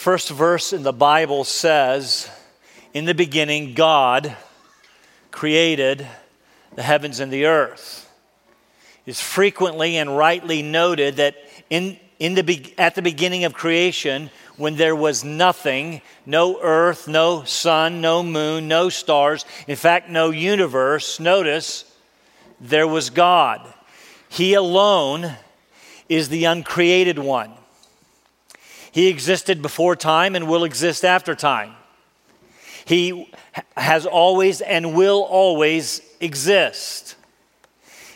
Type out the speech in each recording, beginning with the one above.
First verse in the Bible says, In the beginning, God created the heavens and the earth. It's frequently and rightly noted that in, in the, at the beginning of creation, when there was nothing, no earth, no sun, no moon, no stars, in fact, no universe, notice, there was God. He alone is the uncreated one. He existed before time and will exist after time. He has always and will always exist.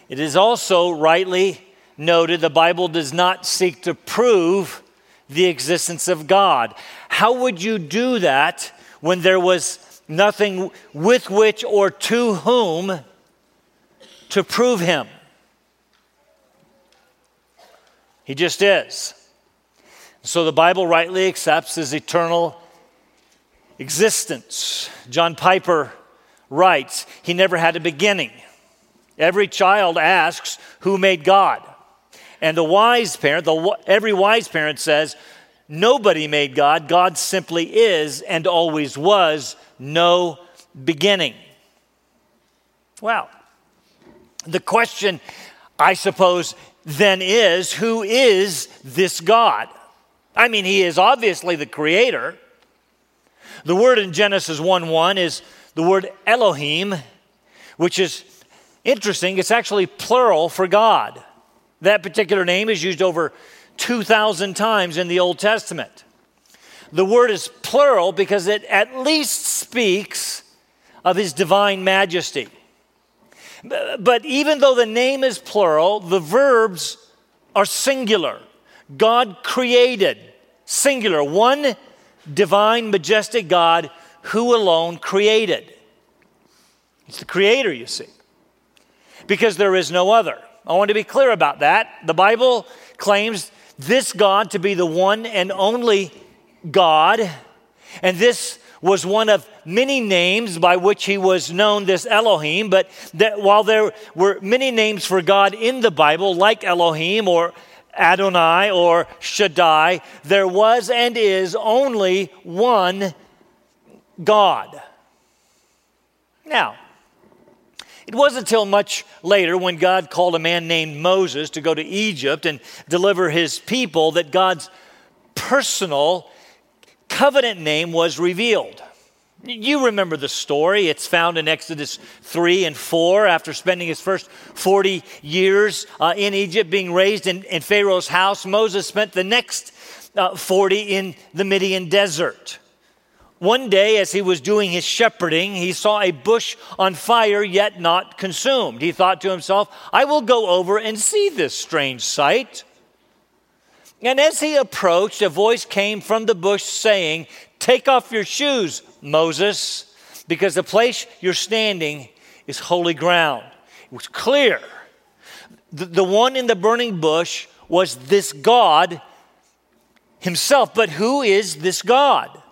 It is also rightly noted the Bible does not seek to prove the existence of God. How would you do that when there was nothing with which or to whom to prove Him? He just is. So the Bible rightly accepts his eternal existence. John Piper writes, He never had a beginning. Every child asks, Who made God? And the wise parent, the, every wise parent says, Nobody made God. God simply is and always was no beginning. Well, the question, I suppose, then is who is this God? I mean, he is obviously the creator. The word in Genesis 1 1 is the word Elohim, which is interesting. It's actually plural for God. That particular name is used over 2,000 times in the Old Testament. The word is plural because it at least speaks of his divine majesty. But even though the name is plural, the verbs are singular. God created, singular, one divine, majestic God who alone created. It's the creator, you see, because there is no other. I want to be clear about that. The Bible claims this God to be the one and only God, and this was one of many names by which he was known, this Elohim. But that while there were many names for God in the Bible, like Elohim or Adonai or Shaddai, there was and is only one God. Now, it wasn't until much later when God called a man named Moses to go to Egypt and deliver his people that God's personal covenant name was revealed. You remember the story. It's found in Exodus 3 and 4. After spending his first 40 years uh, in Egypt, being raised in, in, Pharaoh's house, Moses spent the next uh, 40 in the Midian desert. One day, as he was doing his shepherding, he saw a bush on fire yet not consumed. He thought to himself, I will go over and see this strange sight. And as he approached, a voice came from the bush saying, Take off your shoes, Moses, because the place you're standing is holy ground. It was clear. The, the one in the burning bush was this God himself. But who is this God?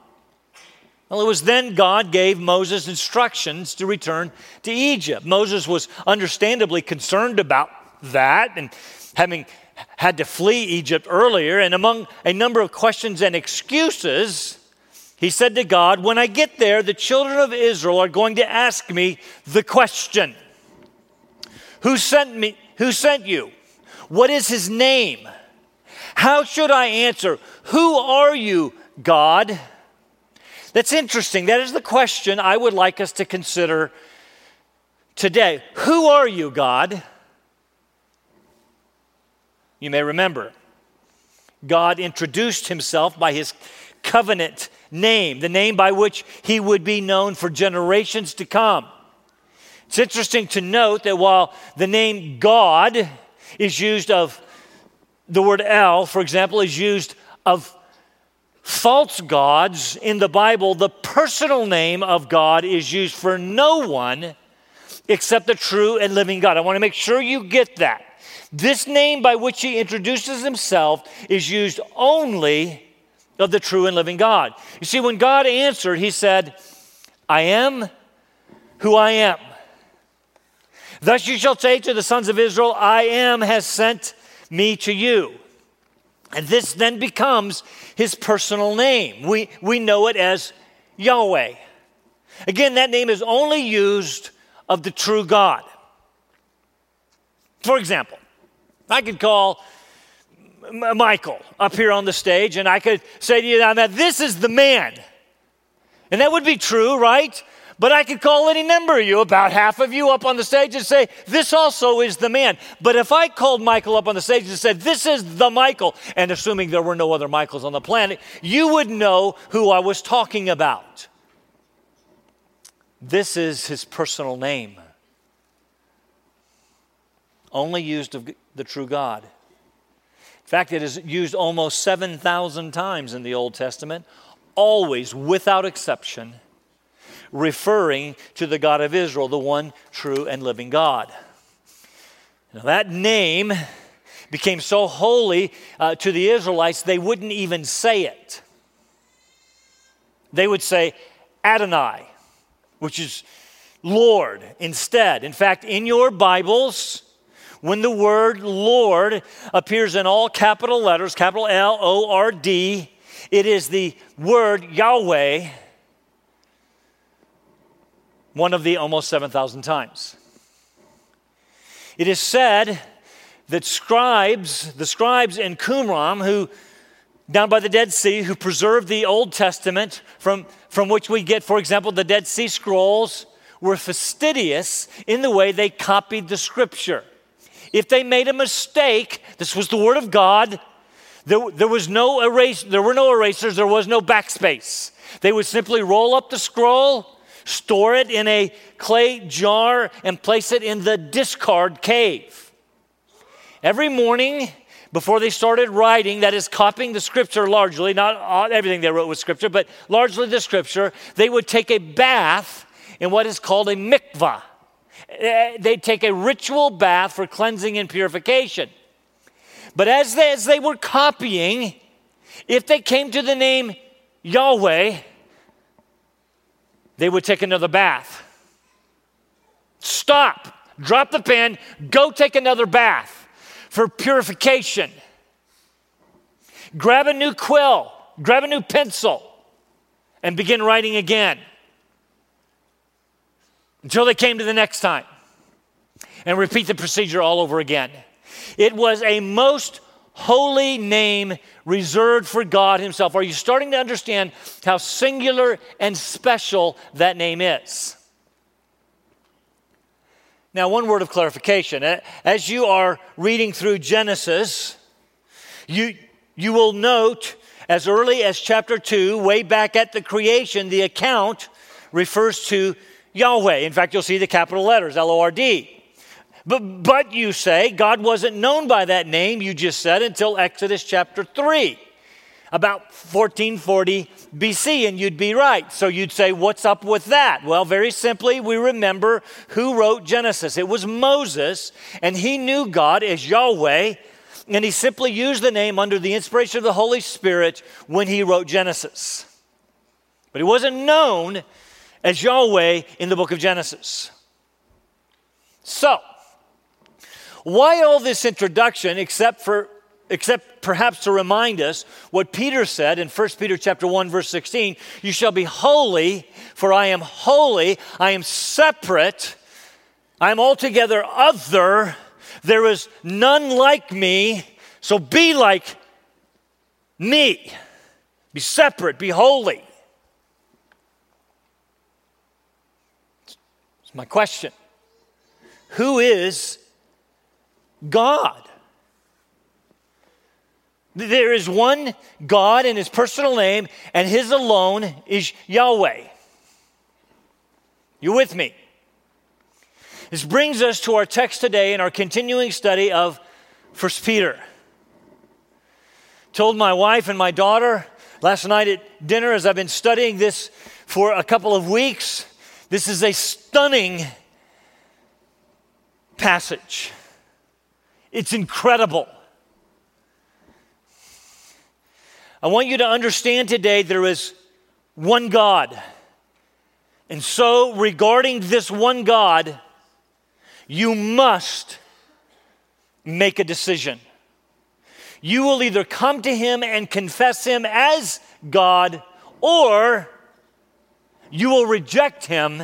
Well, it was then God gave Moses instructions to return to Egypt. Moses was understandably concerned about that and having had to flee Egypt earlier. And among a number of questions and excuses, he said to God, When I get there, the children of Israel are going to ask me the question Who sent me? Who sent you? What is his name? How should I answer? Who are you, God? That's interesting. That is the question I would like us to consider today. Who are you, God? You may remember, God introduced himself by his covenant name, the name by which he would be known for generations to come. It's interesting to note that while the name God is used of, the word El, for example, is used of false gods in the Bible, the personal name of God is used for no one except the true and living God. I want to make sure you get that. This name by which he introduces himself is used only of the true and living God. You see, when God answered, he said, I am who I am. Thus you shall say to the sons of Israel, I am has sent me to you. And this then becomes his personal name. We, we know it as Yahweh. Again, that name is only used of the true God. For example, I could call Michael up here on the stage and I could say to you that this is the man. And that would be true, right? But I could call any number of you, about half of you up on the stage and say, This also is the man. But if I called Michael up on the stage and said, This is the Michael, and assuming there were no other Michaels on the planet, you would know who I was talking about. This is his personal name, only used of the true God. In fact, it is used almost 7,000 times in the Old Testament, always, without exception, referring to the God of Israel, the one true and living God. Now, that name became so holy uh, to the Israelites, they wouldn't even say it. They would say Adonai, which is Lord instead. In fact, in your Bibles, when the word Lord appears in all capital letters, capital L O R D, it is the word Yahweh, one of the almost 7,000 times. It is said that scribes, the scribes in Qumran, who down by the Dead Sea, who preserved the Old Testament, from, from which we get, for example, the Dead Sea Scrolls, were fastidious in the way they copied the scripture. If they made a mistake, this was the Word of God, there, there, was no erase, there were no erasers, there was no backspace. They would simply roll up the scroll, store it in a clay jar, and place it in the discard cave. Every morning, before they started writing, that is, copying the scripture largely, not everything they wrote was scripture, but largely the scripture, they would take a bath in what is called a mikvah. Eh, they'd take a ritual bath for cleansing and purification. But as they, as they were copying, if they came to the name Yahweh, they would take another bath. Stop, drop the pen, go take another bath for purification. Grab a new quill, grab a new pencil, and begin writing again until they came to the next time and repeat the procedure all over again. It was a most holy name reserved for God Himself. Are you starting to understand how singular and special that name is? Now, one word of clarification. As you are reading through Genesis, you, you will note as early as chapter 2, way back at the creation, the account refers to Yahweh. In fact, you'll see the capital letters, L O R D. But, but you say God wasn't known by that name, you just said, until Exodus chapter 3, about 1440 BC, and you'd be right. So you'd say, What's up with that? Well, very simply, we remember who wrote Genesis. It was Moses, and he knew God as Yahweh, and he simply used the name under the inspiration of the Holy Spirit when he wrote Genesis. But he wasn't known as Yahweh in the book of Genesis. So, why all this introduction except for except perhaps to remind us what Peter said in 1 Peter chapter 1 verse 16, you shall be holy for I am holy, I am separate, I am altogether other, there is none like me, so be like me. Be separate, be holy. My question. Who is God. There is one God in his personal name, and his alone is Yahweh. You with me? This brings us to our text today in our continuing study of 1 Peter. Told my wife and my daughter last night at dinner as I've been studying this for a couple of weeks. This is a stunning passage. It's incredible. I want you to understand today there is one God. And so, regarding this one God, you must make a decision. you will either come to him and confess him as God, or you will reject him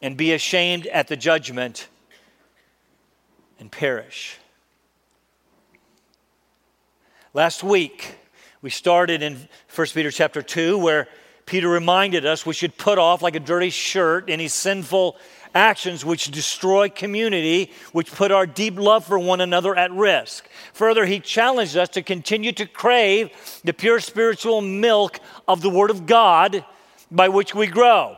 and be ashamed at the judgment and perish. Last week, we started in 1 Peter chapter 2, where Peter reminded us we should put off like a dirty shirt any sinful actions which destroy community, which put our deep love for one another at risk. Further, he challenged us to continue to crave the pure spiritual milk of the Word of God by which we grow.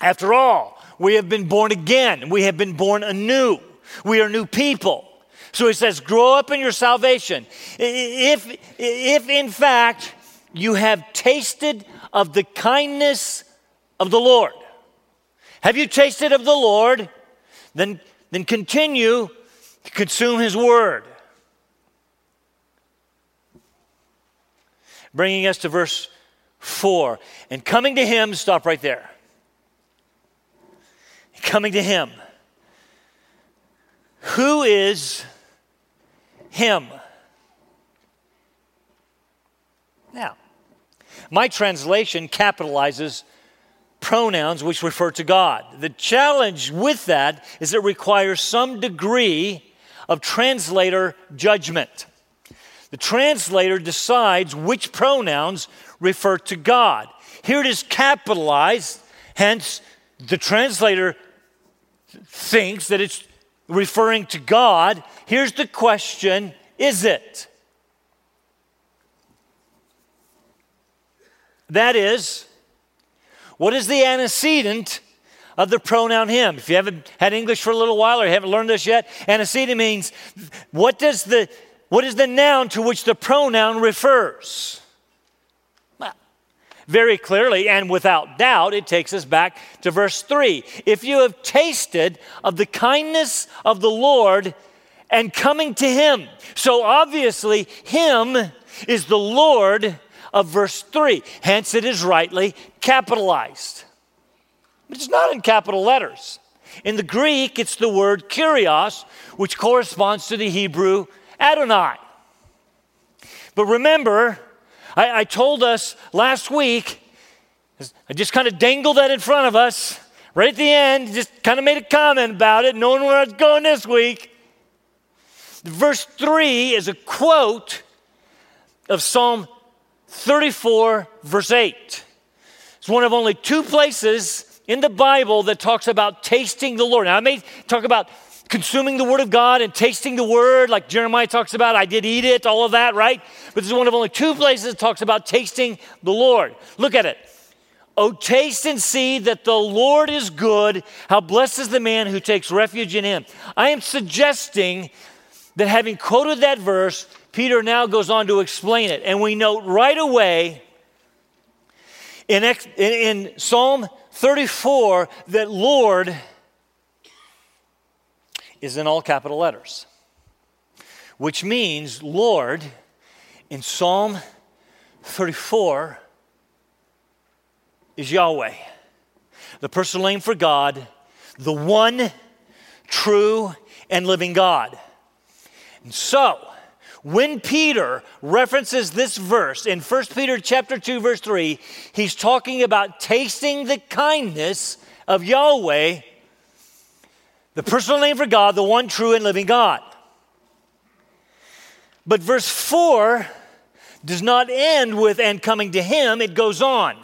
After all, we have been born again, we have been born anew, we are new people. So he says, grow up in your salvation. If, if in fact you have tasted of the kindness of the Lord, have you tasted of the Lord? Then, then continue to consume his word. Bringing us to verse 4. And coming to him, stop right there. Coming to him. Who is him? Now, my translation capitalizes pronouns which refer to God. The challenge with that is it requires some degree of translator judgment. The translator decides which pronouns refer to God. Here it is capitalized, hence, the translator thinks that it's referring to God. Here's the question is it? That is, what is the antecedent of the pronoun him? If you haven't had English for a little while or you haven't learned this yet, antecedent means what does the what is the noun to which the pronoun refers? Very clearly and without doubt, it takes us back to verse 3. If you have tasted of the kindness of the Lord and coming to him. So obviously, him is the Lord of verse 3. Hence, it is rightly capitalized. But it's not in capital letters. In the Greek, it's the word kurios, which corresponds to the Hebrew Adonai. But remember, I, I told us last week, I just kind of dangled that in front of us right at the end, just kind of made a comment about it, knowing where I was going this week. Verse 3 is a quote of Psalm 34, verse 8. It's one of only two places in the Bible that talks about tasting the Lord. Now, I may talk about consuming the Word of God and tasting the Word, like Jeremiah talks about, I did eat it, all of that, right? But this is one of only two places that talks about tasting the Lord. Look at it. Oh, taste and see that the Lord is good. How blessed is the man who takes refuge in him. I am suggesting that having quoted that verse, Peter now goes on to explain it. And we note right away in, in Psalm 34 that Lord is in all capital letters, which means Lord in Psalm 34 is Yahweh, the personal name for God, the one true and living God. And so, when Peter references this verse in 1 Peter chapter 2 verse 3, he's talking about tasting the kindness of Yahweh, the personal name for God, the one true and living God. But verse 4 does not end with and coming to him, it goes on.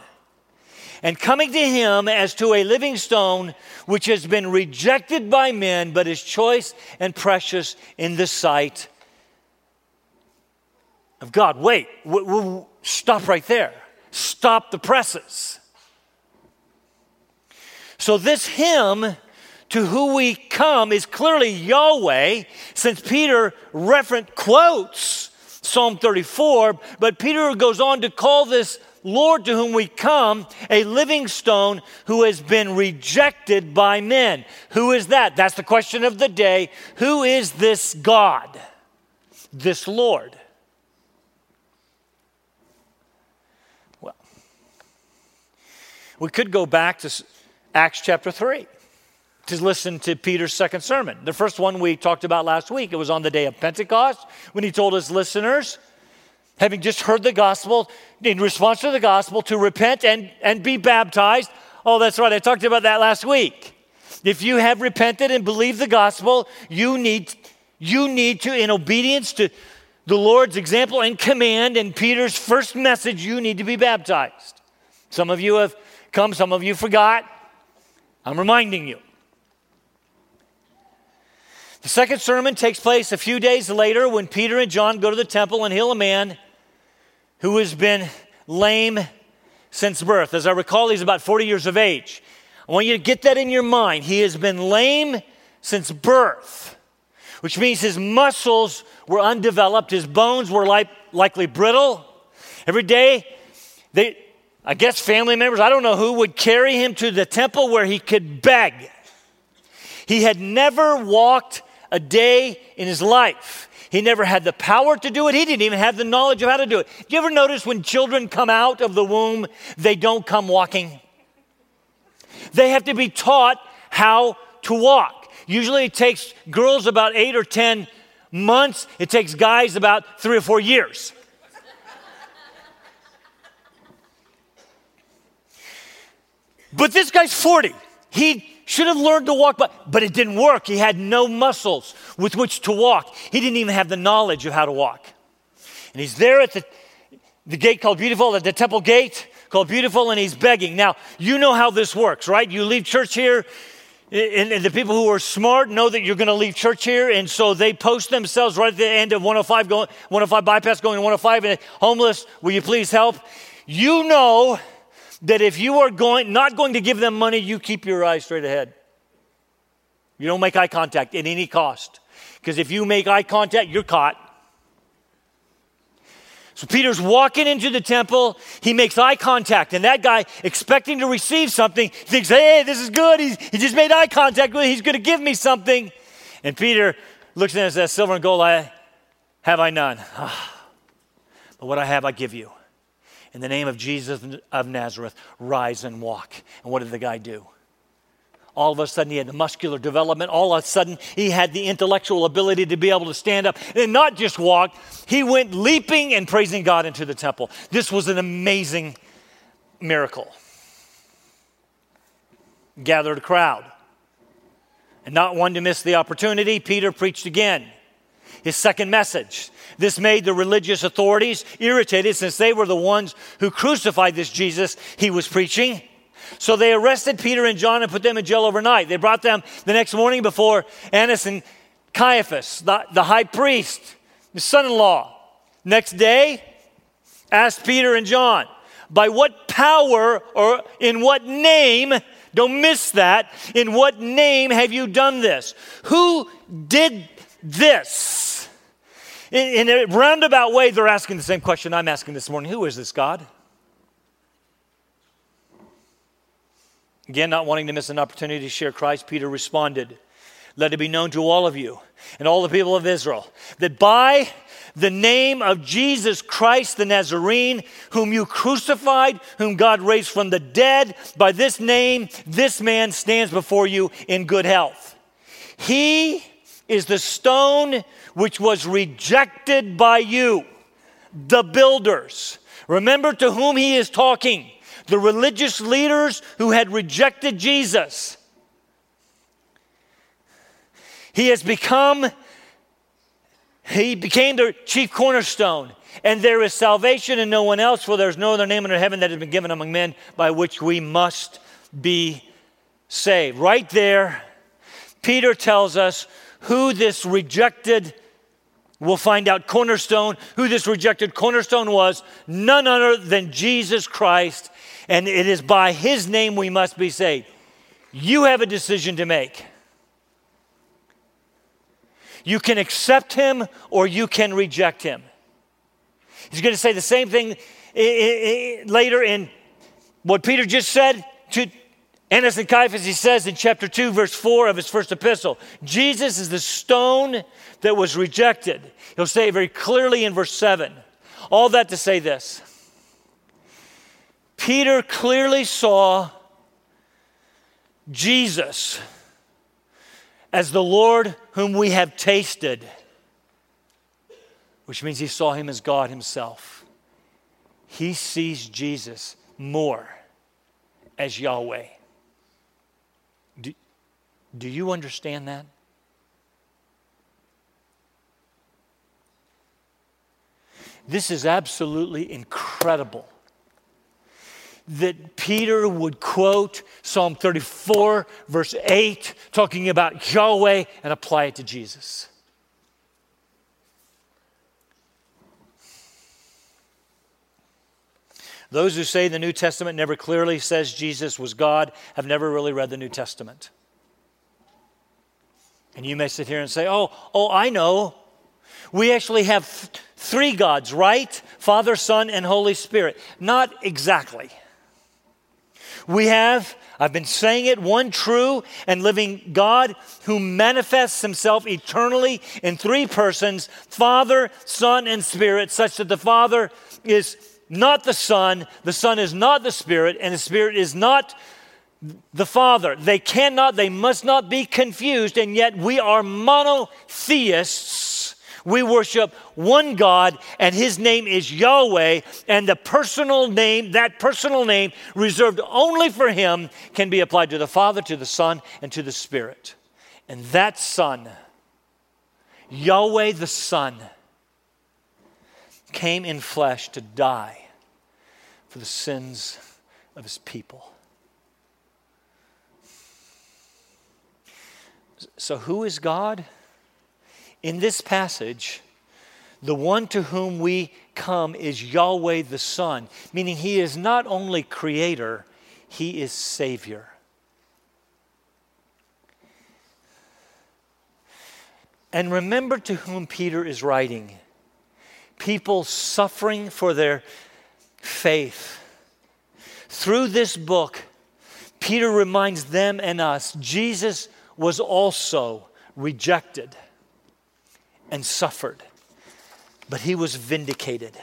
And coming to him as to a living stone which has been rejected by men, but is choice and precious in the sight of God. Wait, w- w- stop right there. Stop the presses. So, this him to who we come is clearly Yahweh, since Peter referent quotes Psalm 34, but Peter goes on to call this Lord to whom we come a living stone who has been rejected by men. Who is that? That's the question of the day. Who is this God? This Lord. Well, we could go back to Acts chapter 3. To listen to Peter's second sermon. The first one we talked about last week, it was on the day of Pentecost when he told his listeners, having just heard the gospel, in response to the gospel, to repent and, and be baptized. Oh, that's right, I talked about that last week. If you have repented and believed the gospel, you need, you need to, in obedience to the Lord's example and command and Peter's first message, you need to be baptized. Some of you have come, some of you forgot. I'm reminding you. The second sermon takes place a few days later when Peter and John go to the temple and heal a man who has been lame since birth. As I recall, he's about 40 years of age. I want you to get that in your mind. He has been lame since birth, which means his muscles were undeveloped, his bones were like, likely brittle. Every day, they, I guess family members, I don't know who, would carry him to the temple where he could beg. He had never walked a day in his life. He never had the power to do it. He didn't even have the knowledge of how to do it. Do you ever notice when children come out of the womb, they don't come walking? They have to be taught how to walk. Usually it takes girls about eight or 10 months, it takes guys about three or four years. but this guy's 40. He should have learned to walk, but, but it didn't work. He had no muscles with which to walk. He didn't even have the knowledge of how to walk. And he's there at the, the gate called Beautiful, at the temple gate called Beautiful, and he's begging. Now, you know how this works, right? You leave church here, and, and the people who are smart know that you're going to leave church here, and so they post themselves right at the end of 105, going, 105 bypass going to 105, and homeless, will you please help? You know that if you are going, not going to give them money, you keep your eyes straight ahead. You don't make eye contact at any cost. Because if you make eye contact, you're caught. So Peter's walking into the temple. He makes eye contact, and that guy, expecting to receive something, thinks, hey, this is good. He's, he just made eye contact with me. He's going to give me something. And Peter looks at him and says, Silver and gold I have I none. Ah. but what I have, I give you in the name of Jesus of Nazareth, rise and walk. And what did the guy do? All of a sudden, he had the muscular development. All of a sudden, he had the intellectual ability to be able to stand up and not just walk. He went leaping and praising God into the temple. This was an amazing miracle. Gathered a crowd. And not one to miss the opportunity, Peter preached again. His second message this made the religious authorities irritated since they were the ones who crucified this Jesus he was preaching. So they arrested Peter and John and put them in jail overnight. They brought them the next morning before Annas and Caiaphas, the, the high priest, the son in law. Next day, asked Peter and John, by what power or in what name, don't miss that, in what name have you done this? Who did this? in, in a roundabout way, they're asking the same question I'm asking this morning Who is this God? Again, not wanting to miss an opportunity to share Christ, Peter responded, Let it be known to all of you and all the people of Israel that by the name of Jesus Christ the Nazarene, whom you crucified, whom God raised from the dead, by this name, this man stands before you in good health. He is the stone which was rejected by you, the builders. Remember to whom he is talking the religious leaders who had rejected Jesus. He has become, he became the chief cornerstone. And there is salvation in no one else, for there's no other name under heaven that has been given among men by which we must be saved. Right there, Peter tells us who this rejected We'll find out cornerstone, who this rejected cornerstone was, none other than Jesus Christ, and it is by his name we must be saved. You have a decision to make. You can accept him or you can reject him. He's going to say the same thing later in what Peter just said to Annas and Caiaphas. He says in chapter 2, verse 4 of his first epistle Jesus is the stone that was rejected. He'll say it very clearly in verse 7. All that to say this Peter clearly saw Jesus as the Lord whom we have tasted, which means he saw him as God himself. He sees Jesus more as Yahweh. Do, you understand that? This is absolutely incredible that Peter would quote Psalm 34, verse 8, talking about Yahweh, and apply it to Jesus. Those who say the New Testament never clearly says Jesus was God have never really read the New Testament. And you may sit here and say, oh, oh, I know. We actually have three gods, right? Father, Son, and Holy Spirit. Not exactly. We have, I've been saying it, one true and living God who manifests himself eternally in three persons Father, Son, and Spirit, such that the Father is not the Son, the Son is not the Spirit, and the Spirit is not the Father. They cannot, they must not be confused, and yet we are monotheists we worship one God, and his name is Yahweh, and the personal name, that personal name reserved only for him, can be applied to the Father, to the Son, and to the Spirit. And that Son, Yahweh the Son, came in flesh to die for the sins of his people. So, who is God? in this passage, the one to whom we come is Yahweh the Son, meaning he is not only creator, he is Savior. And remember to whom Peter is writing people suffering for their faith. Through this book, Peter reminds them and us Jesus was also rejected and suffered, but he was vindicated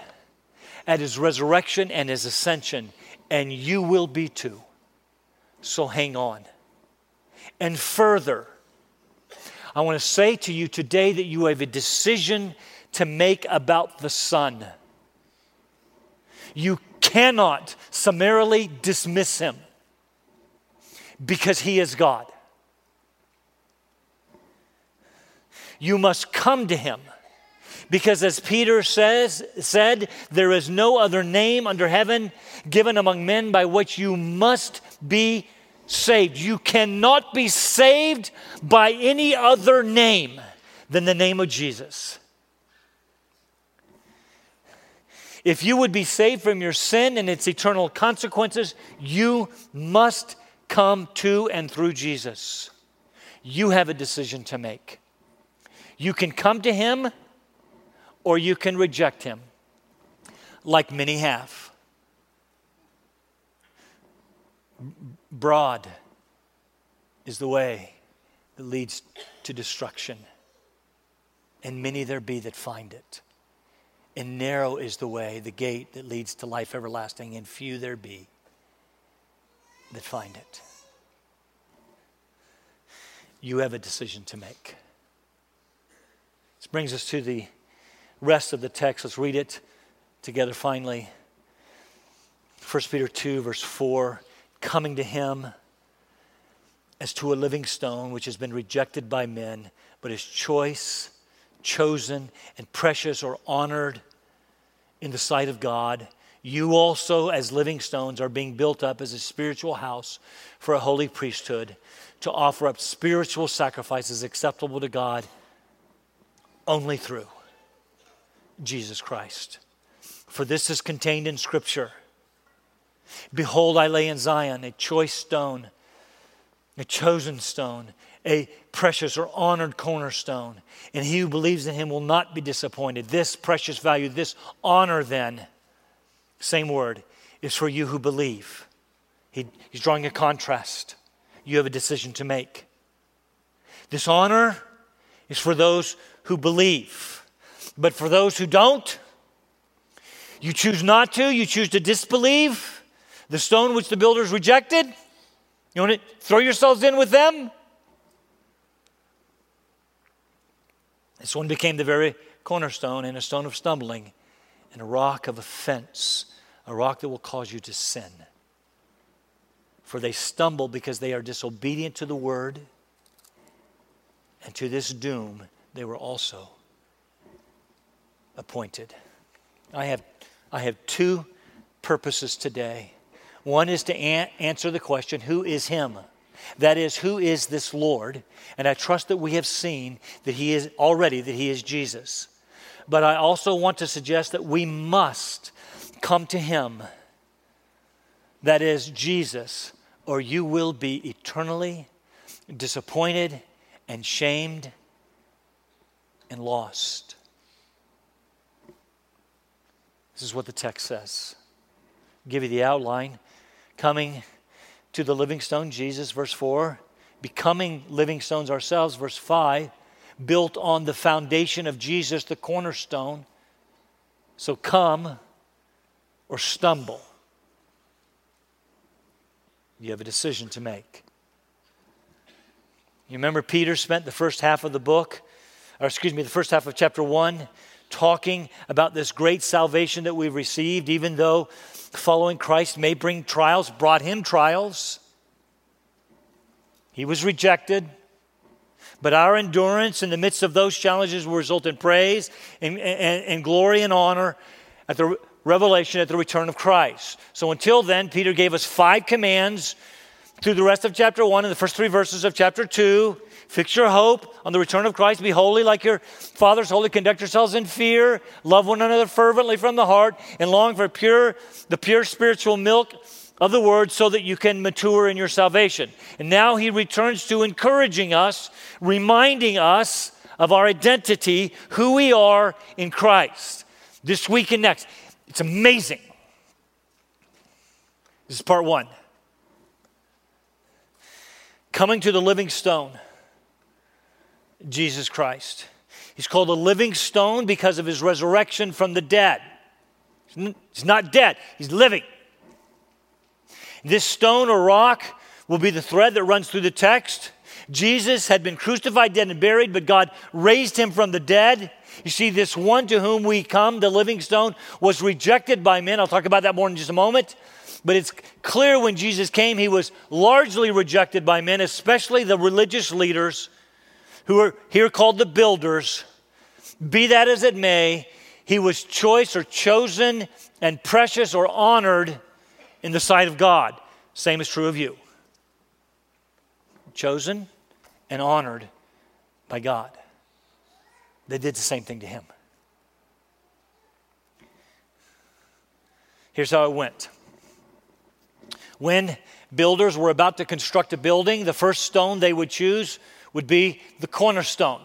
at his resurrection and his ascension, and you will be too. So hang on. And further, I want to say to you today that you have a decision to make about the Son. You cannot summarily dismiss him because he is God. You must come to him. Because as Peter says, said, there is no other name under heaven given among men by which you must be saved. You cannot be saved by any other name than the name of Jesus. If you would be saved from your sin and its eternal consequences, you must come to and through Jesus. You have a decision to make. You can come to him or you can reject him, like many have. Broad is the way that leads to destruction, and many there be that find it. And narrow is the way, the gate that leads to life everlasting, and few there be that find it. You have a decision to make. Brings us to the rest of the text. Let's read it together finally. 1 Peter 2, verse 4 coming to him as to a living stone which has been rejected by men, but is choice, chosen, and precious or honored in the sight of God. You also, as living stones, are being built up as a spiritual house for a holy priesthood to offer up spiritual sacrifices acceptable to God only through Jesus Christ. For this is contained in Scripture. Behold, I lay in Zion a choice stone, a chosen stone, a precious or honored cornerstone, and he who believes in him will not be disappointed. This precious value, this honor, then, same word, is for you who believe. He, he's drawing a contrast. You have a decision to make. This honor is for those who believe. But for those who don't, you choose not to, you choose to disbelieve the stone which the builders rejected. You want to throw yourselves in with them? This one became the very cornerstone and a stone of stumbling and a rock of offense, a rock that will cause you to sin. For they stumble because they are disobedient to the word, and to this doom they were also appointed. I have, I have two purposes today. One is to an- answer the question who is Him? That is, who is this Lord? And I trust that we have seen that He is already, that He is Jesus. But I also want to suggest that we must come to Him. That is, Jesus, or you will be eternally disappointed and shamed and lost. This is what the text says. Give you the outline. Coming to the living stone, Jesus, verse 4. Becoming living stones ourselves, verse 5. Built on the foundation of Jesus, the cornerstone. So come or stumble. You have a decision to make. You remember Peter spent the first half of the book, or excuse me, the first half of chapter 1 talking about this great salvation that we've received, even though following Christ may bring trials, brought him trials. He was rejected. But our endurance in the midst of those challenges will result in praise and, and, and glory and honor at the revelation at the return of Christ. So until then, Peter gave us five commands through the rest of chapter 1 and the first three verses of chapter 2 Fix your hope on the return of Christ. Be holy like your Father's holy. Conduct yourselves in fear. Love one another fervently from the heart and long for pure, the pure spiritual milk of the word so that you can mature in your salvation. And now he returns to encouraging us, reminding us of our identity, who we are in Christ. This week and next. It's amazing. This is part one. Coming to the living stone. Jesus Christ. He's called a living stone because of his resurrection from the dead. He's not dead, he's living. This stone or rock will be the thread that runs through the text. Jesus had been crucified, dead, and buried, but God raised him from the dead. You see, this one to whom we come, the living stone, was rejected by men. I'll talk about that more in just a moment. But it's clear when Jesus came, he was largely rejected by men, especially the religious leaders who are here called the builders, be that as it may, he was choice or chosen and precious or honored in the sight of God. Same is true of you. Chosen and honored by God. They did the same thing to him. Here's how it went. When builders were about to construct a building, the first stone they would choose would be the cornerstone.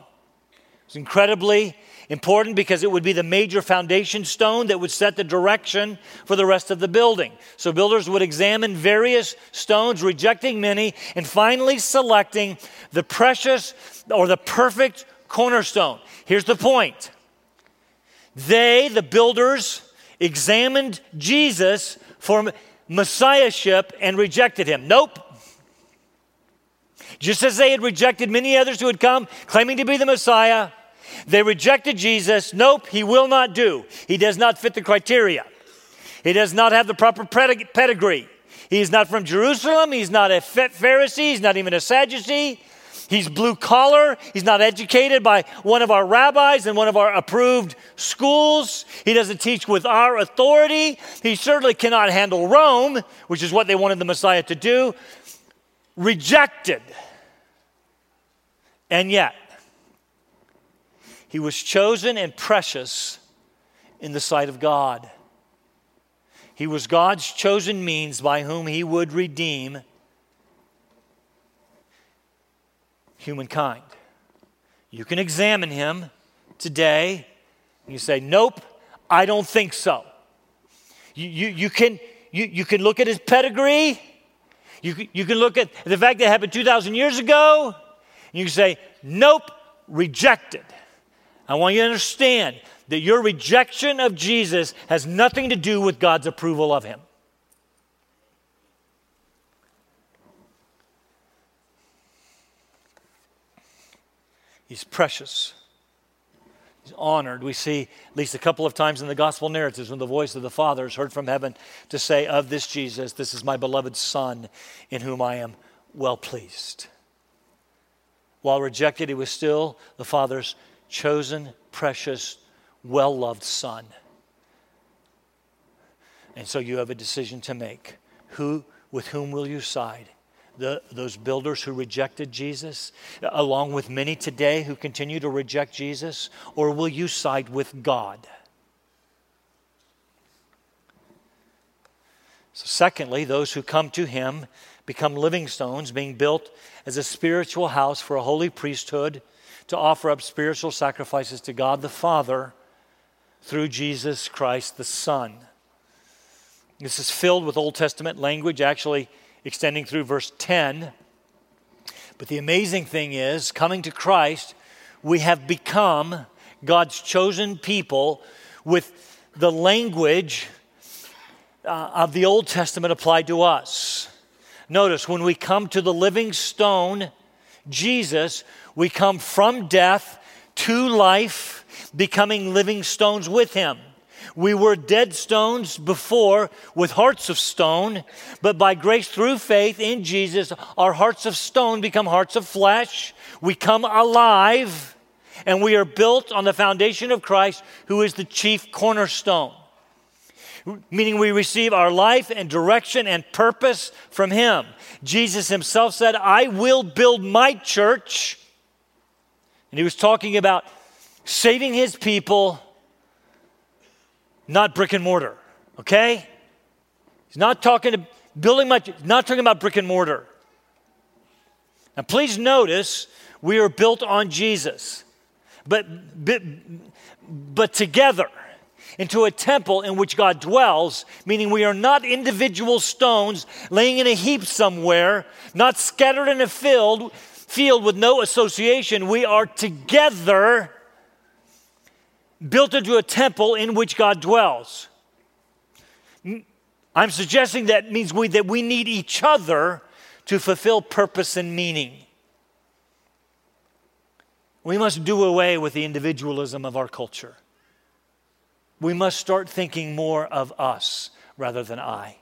It's incredibly important because it would be the major foundation stone that would set the direction for the rest of the building. So builders would examine various stones, rejecting many, and finally selecting the precious or the perfect cornerstone. Here's the point they, the builders, examined Jesus for messiahship and rejected him. Nope. Just as they had rejected many others who had come claiming to be the Messiah, they rejected Jesus. Nope, he will not do. He does not fit the criteria. He does not have the proper pedigree. He's not from Jerusalem. He's not a Pharisee. He's not even a Sadducee. He's blue collar. He's not educated by one of our rabbis and one of our approved schools. He doesn't teach with our authority. He certainly cannot handle Rome, which is what they wanted the Messiah to do. Rejected. And yet, he was chosen and precious in the sight of God. He was God's chosen means by whom he would redeem humankind. You can examine him today. And you say, Nope, I don't think so. You, you, you, can, you, you can look at his pedigree. You, you can look at the fact that happened 2,000 years ago. And you say, Nope, rejected. I want you to understand that your rejection of Jesus has nothing to do with God's approval of him. He's precious He's honored. We see at least a couple of times in the gospel narratives when the voice of the Father is heard from heaven to say, Of this Jesus, this is my beloved Son, in whom I am well pleased. While rejected, he was still the Father's chosen, precious, well loved Son. And so you have a decision to make. Who, with whom will you side? The, those builders who rejected Jesus, along with many today who continue to reject Jesus? Or will you side with God? So, secondly, those who come to him become living stones, being built as a spiritual house for a holy priesthood to offer up spiritual sacrifices to God the Father through Jesus Christ the Son. This is filled with Old Testament language, actually extending through verse 10. But the amazing thing is, coming to Christ, we have become God's chosen people with the language uh, of the Old Testament applied to us. Notice, when we come to the living stone, Jesus, we come from death to life, becoming living stones with him. We were dead stones before with hearts of stone, but by grace through faith in Jesus, our hearts of stone become hearts of flesh. We come alive, and we are built on the foundation of Christ, who is the chief cornerstone. Meaning, we receive our life and direction and purpose from Him. Jesus Himself said, I will build my church. And He was talking about saving His people not brick and mortar, okay? He's not talking to building much, not talking about brick and mortar. Now, please notice we are built on Jesus, but, but, but together into a temple in which God dwells, meaning we are not individual stones laying in a heap somewhere, not scattered in a field, field with no association. We are together built into a temple in which God dwells. I'm suggesting that means we, that we need each other to fulfill purpose and meaning. We must do away with the individualism of our culture. We must start thinking more of us rather than I.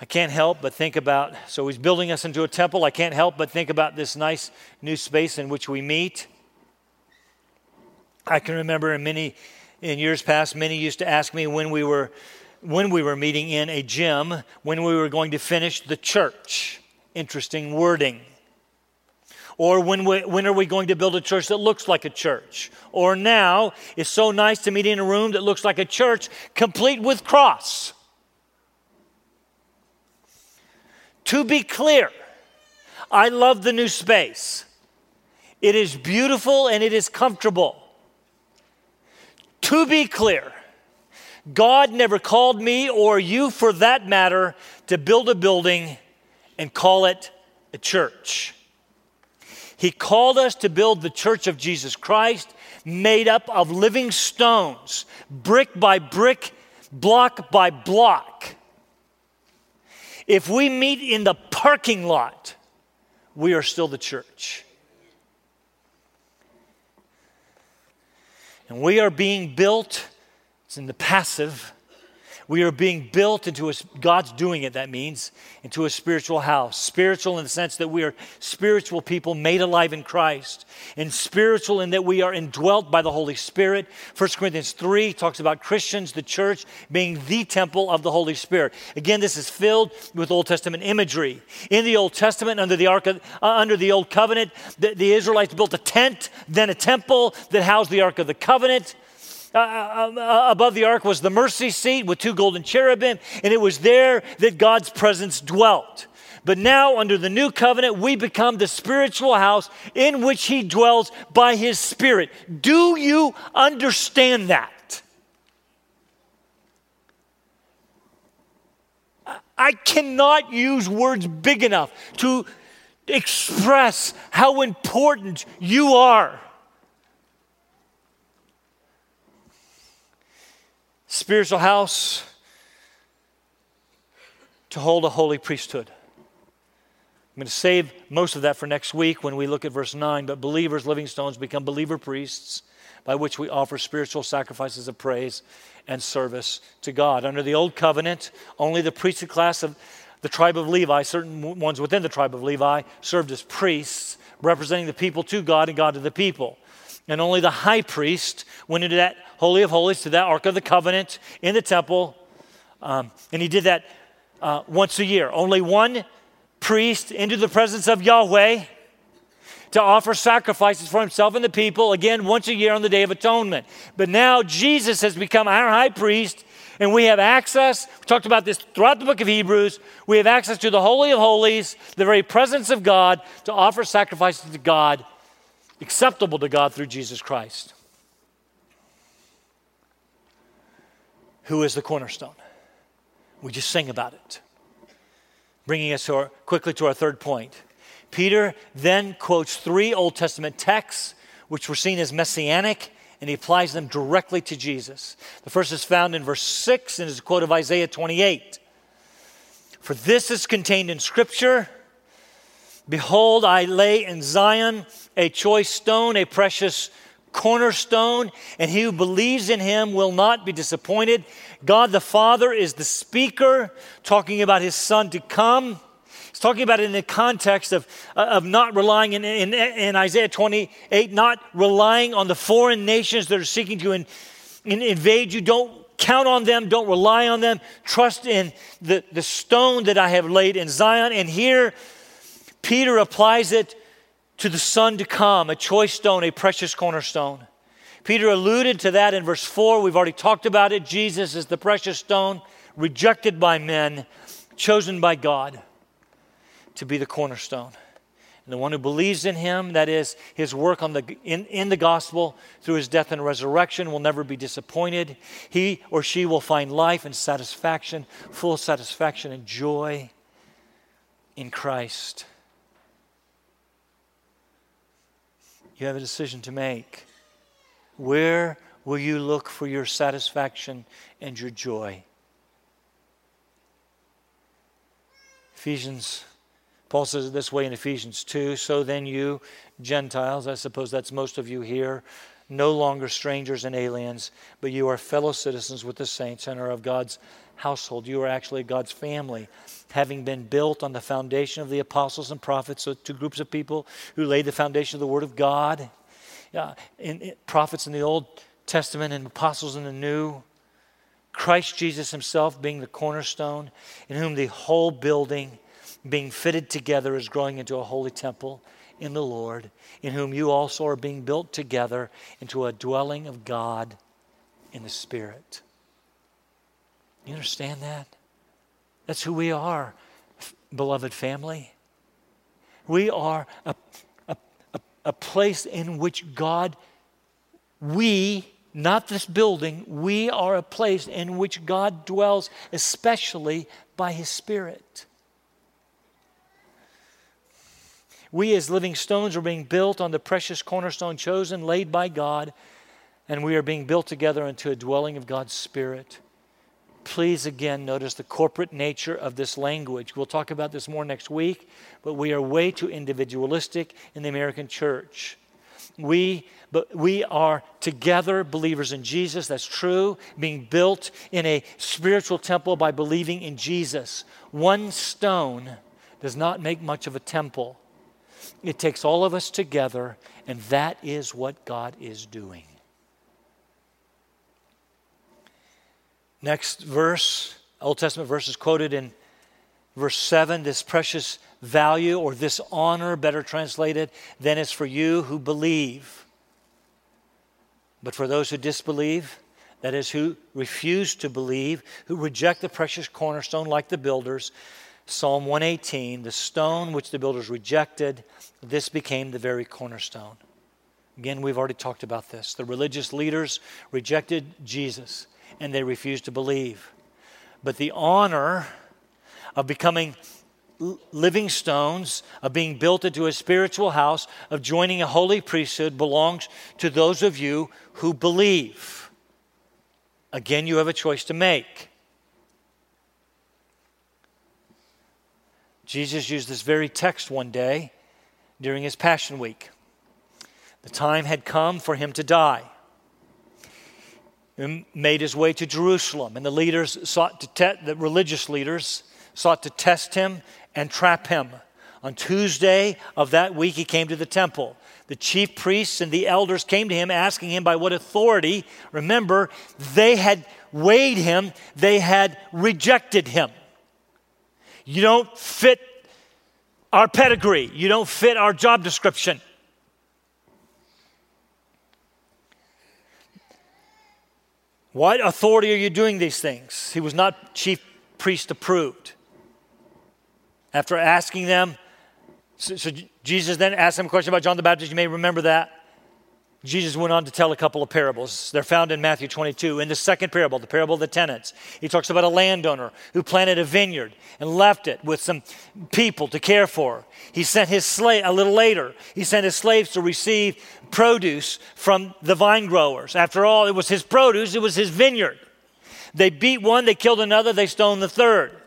I can't help but think about, so he's building us into a temple. I can't help but think about this nice new space in which we meet. I can remember in many in years past, many used to ask me when we were when we were meeting in a gym, when we were going to finish the church. Interesting wording. Or when, we, when are we going to build a church that looks like a church? Or now, it's so nice to meet in a room that looks like a church, complete with cross. To be clear, I love the new space. It is beautiful and it is comfortable. To be clear, God never called me or you, for that matter, to build a building and call it a church. He called us to build the church of Jesus Christ, made up of living stones, brick by brick, block by block. If we meet in the parking lot, we are still the church. And we are being built, it's in the passive, we are being built into a, God's doing it, that means, into a spiritual house. Spiritual in the sense that we are spiritual people made alive in Christ, and spiritual in that we are indwelt by the Holy Spirit. 1 Corinthians 3 talks about Christians, the church, being the temple of the Holy Spirit. Again, this is filled with Old Testament imagery. In the Old Testament, under the, Ark of, uh, under the Old Covenant, the, the Israelites built a tent, then a temple that housed the Ark of the Covenant. Uh, uh, uh, above the ark was the mercy seat with two golden cherubim, and it was there that God's presence dwelt. But now, under the new covenant, we become the spiritual house in which He dwells by His Spirit. Do you understand that? I cannot use words big enough to express how important you are. Spiritual house to hold a holy priesthood, I'm going to save most of that for next week when we look at verse 9. But believers, living stones, become believer priests by which we offer spiritual sacrifices of praise and service to God. Under the old covenant, only the priestly class of the tribe of Levi, certain ones within the tribe of Levi, served as priests, representing the people to God and God to the people. And only the high priest went into that Holy of Holies, to that Ark of the Covenant in the temple. Um, and he did that uh, once a year. Only one priest into the presence of Yahweh to offer sacrifices for himself and the people, again, once a year on the Day of Atonement. But now Jesus has become our high priest, and we have access. We talked about this throughout the book of Hebrews. We have access to the Holy of Holies, the very presence of God, to offer sacrifices to God, acceptable to God through Jesus Christ, who is the cornerstone. We just sing about it. Bringing us to our, quickly to our third point. Peter then quotes three Old Testament texts which were seen as messianic, and he applies them directly to Jesus. The first is found in verse 6 and is a quote of Isaiah 28. For this is contained in Scripture Behold, I lay in Zion a choice stone, a precious cornerstone, and he who believes in him will not be disappointed. God the Father is the speaker, talking about his Son to come. He's talking about it in the context of, uh, of not relying in, in, in, Isaiah 28, not relying on the foreign nations that are seeking to in, in, invade you. Don't count on them, don't rely on them. Trust in the, the stone that I have laid in Zion. And here, Peter applies it to the Son to come, a choice stone, a precious cornerstone. Peter alluded to that in verse 4. We've already talked about it. Jesus is the precious stone, rejected by men, chosen by God to be the cornerstone. And the one who believes in him, that is, his work on the, in, in the gospel through his death and resurrection, will never be disappointed. He or she will find life and satisfaction, full satisfaction and joy in Christ. You have a decision to make. Where will you look for your satisfaction and your joy? Ephesians Paul says it this way in Ephesians 2 So then, you Gentiles, I suppose that's most of you here, no longer strangers and aliens, but you are fellow citizens with the saints and are of God's household. You are actually God's family, having been built on the foundation of the apostles and prophets, so two groups of people who laid the foundation of the Word of God. In, in, prophets in the Old Testament and apostles in the New. Christ Jesus Himself being the cornerstone, in whom the whole building being fitted together is growing into a holy temple in the Lord, in whom you also are being built together into a dwelling of God in the Spirit. You understand that? That's who we are, beloved family. We are a, a, a, a place in which God, we, not this building, we are a place in which God dwells, especially by His Spirit. We, as living stones, are being built on the precious cornerstone chosen, laid by God, and we are being built together into a dwelling of God's Spirit. Please again notice the corporate nature of this language. We'll talk about this more next week, but we are way too individualistic in the American church. We, but we are together believers in Jesus, that's true, being built in a spiritual temple by believing in Jesus. One stone does not make much of a temple. It takes all of us together, and that is what God is doing. Next verse, Old Testament verse is quoted in verse 7 this precious value or this honor, better translated, then is for you who believe. But for those who disbelieve, that is, who refuse to believe, who reject the precious cornerstone like the builders, Psalm 118, the stone which the builders rejected, this became the very cornerstone. Again, we've already talked about this. The religious leaders rejected Jesus and they refused to believe. But the honor of becoming living stones, of being built into a spiritual house, of joining a holy priesthood belongs to those of you who believe. Again, you have a choice to make. Jesus used this very text one day during his Passion Week. The time had come for him to die. He made his way to Jerusalem, and the leaders sought to te- the religious leaders sought to test him and trap him. On Tuesday of that week, he came to the temple. The chief priests and the elders came to him, asking him by what authority. Remember, they had weighed him, they had rejected him. You don't fit our pedigree, you don't fit our job description. What authority are you doing these things? He was not chief priest approved. After asking them, so, so, Jesus then asked them a question about John the Baptist. You may remember that. Jesus went on to tell a couple of parables. They're found in Matthew 22. In the second parable, the parable of the tenants, he talks about a landowner who planted a vineyard and left it with some people to care for. He sent his slave, a little later, he sent his slaves to receive produce from the vine growers. After all, it was his produce, it was his vineyard. They beat one, they killed another, they stoned the third.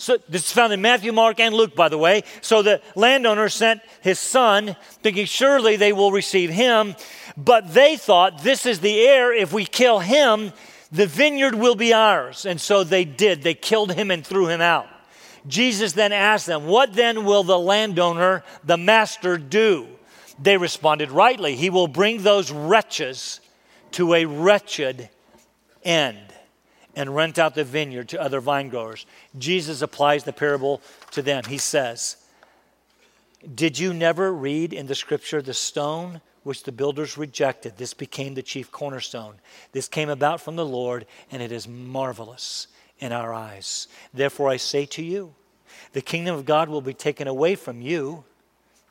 So this is found in Matthew, Mark, and Luke, by the way. So the landowner sent his son, thinking surely they will receive him. But they thought, this is the heir. If we kill him, the vineyard will be ours. And so they did. They killed him and threw him out. Jesus then asked them, What then will the landowner, the master, do? They responded rightly, He will bring those wretches to a wretched end and rent out the vineyard to other vine growers. Jesus applies the parable to them. He says, Did you never read in the scripture the stone which the builders rejected? This became the chief cornerstone. This came about from the Lord, and it is marvelous in our eyes. Therefore, I say to you, the kingdom of God will be taken away from you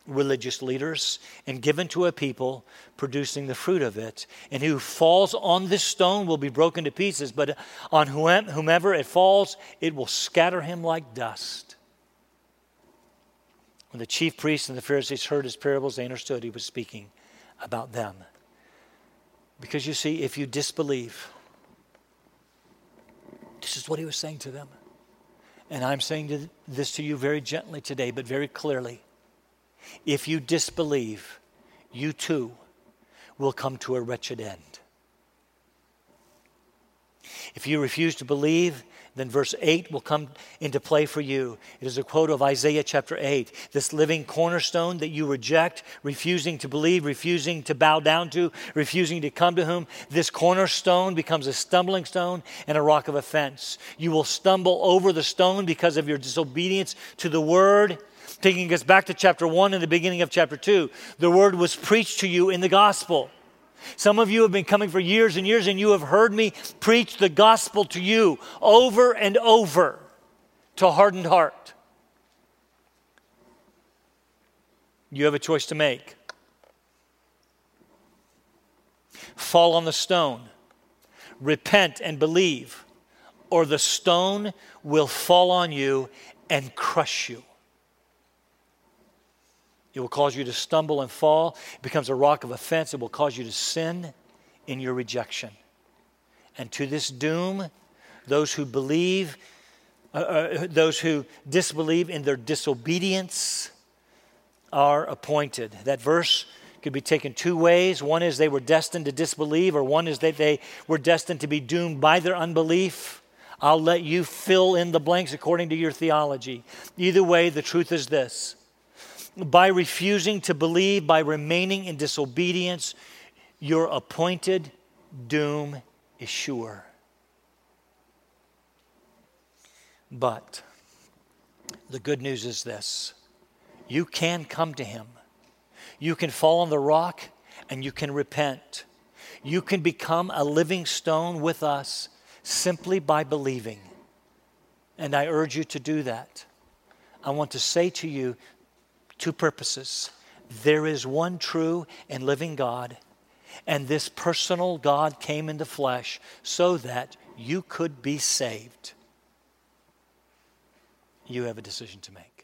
religious leaders and given to a people producing the fruit of it. And who falls on this stone will be broken to pieces, but on whomever it falls, it will scatter him like dust. When the chief priests and the Pharisees heard his parables, they understood he was speaking about them. Because you see, if you disbelieve, this is what he was saying to them. And I'm saying this to you very gently today, but very clearly. If you disbelieve, you too will come to a wretched end. If you refuse to believe, then verse 8 will come into play for you. It is a quote of Isaiah chapter 8. This living cornerstone that you reject, refusing to believe, refusing to bow down to, refusing to come to whom, this cornerstone becomes a stumbling stone and a rock of offense. You will stumble over the stone because of your disobedience to the word taking us back to chapter 1 and the beginning of chapter 2. The word was preached to you in the gospel. Some of you have been coming for years and years, and you have heard me preach the gospel to you over and over to hardened heart. You have a choice to make. Fall on the stone, repent and believe, or the stone will fall on you and crush you. It will cause you to stumble and fall. It becomes a rock of offense. It will cause you to sin in your rejection. And to this doom, those who believe, uh, uh, those who disbelieve in their disobedience are appointed. That verse could be taken two ways. One is they were destined to disbelieve, or one is that they were destined to be doomed by their unbelief. I'll let you fill in the blanks according to your theology. Either way, the truth is this by refusing to believe, by remaining in disobedience, your appointed doom is sure. But the good news is this you can come to Him, you can fall on the rock, and you can repent. You can become a living stone with us simply by believing. And I urge you to do that. I want to say to you two purposes. There is one true and living God, and this personal God came into flesh so that you could be saved. You have a decision to make.